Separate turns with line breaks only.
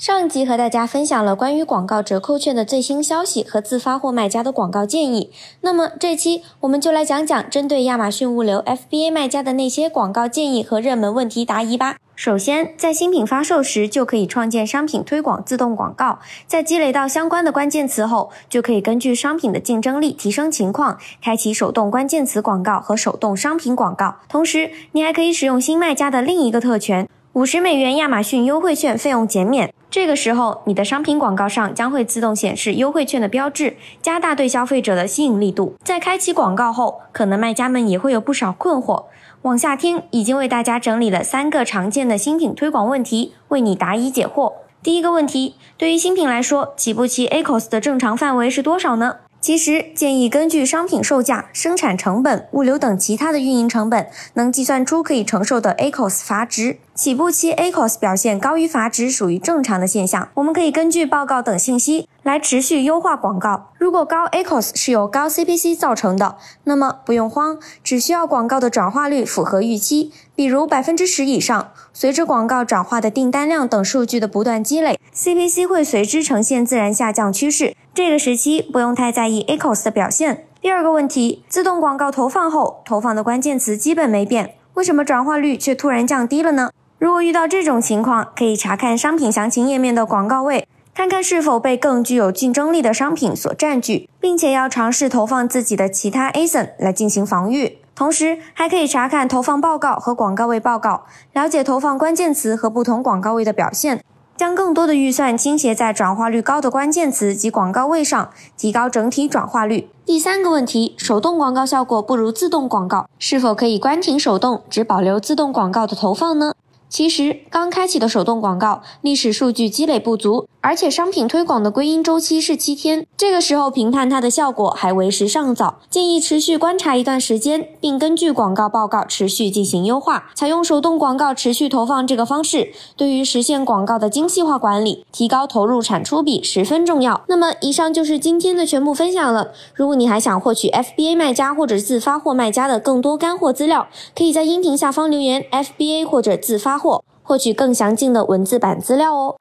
上一集和大家分享了关于广告折扣券的最新消息和自发货卖家的广告建议。那么这期我们就来讲讲针对亚马逊物流 FBA 卖家的那些广告建议和热门问题答疑吧。首先，在新品发售时就可以创建商品推广自动广告，在积累到相关的关键词后，就可以根据商品的竞争力提升情况，开启手动关键词广告和手动商品广告。同时，你还可以使用新卖家的另一个特权。五十美元亚马逊优惠券费用减免，这个时候你的商品广告上将会自动显示优惠券的标志，加大对消费者的吸引力度。在开启广告后，可能卖家们也会有不少困惑。往下听，已经为大家整理了三个常见的新品推广问题，为你答疑解惑。第一个问题，对于新品来说，起步期 ACOS 的正常范围是多少呢？其实建议根据商品售价、生产成本、物流等其他的运营成本，能计算出可以承受的 ACOS 阀值。起步期 ACOS 表现高于阀值属于正常的现象。我们可以根据报告等信息来持续优化广告。如果高 ACOS 是由高 CPC 造成的，那么不用慌，只需要广告的转化率符合预期，比如百分之十以上。随着广告转化的订单量等数据的不断积累，CPC 会随之呈现自然下降趋势。这个时期不用太在意 ACOS 的表现。第二个问题，自动广告投放后，投放的关键词基本没变，为什么转化率却突然降低了呢？如果遇到这种情况，可以查看商品详情页面的广告位，看看是否被更具有竞争力的商品所占据，并且要尝试投放自己的其他 ASIN 来进行防御。同时，还可以查看投放报告和广告位报告，了解投放关键词和不同广告位的表现，将更多的预算倾斜在转化率高的关键词及广告位上，提高整体转化率。第三个问题，手动广告效果不如自动广告，是否可以关停手动，只保留自动广告的投放呢？其实，刚开启的手动广告历史数据积累不足，而且商品推广的归因周期是七天，这个时候评判它的效果还为时尚早，建议持续观察一段时间，并根据广告报告持续进行优化。采用手动广告持续投放这个方式，对于实现广告的精细化管理、提高投入产出比十分重要。那么，以上就是今天的全部分享了。如果你还想获取 FBA 卖家或者自发货卖家的更多干货资料，可以在音频下方留言 FBA 或者自发。获取更详尽的文字版资料哦。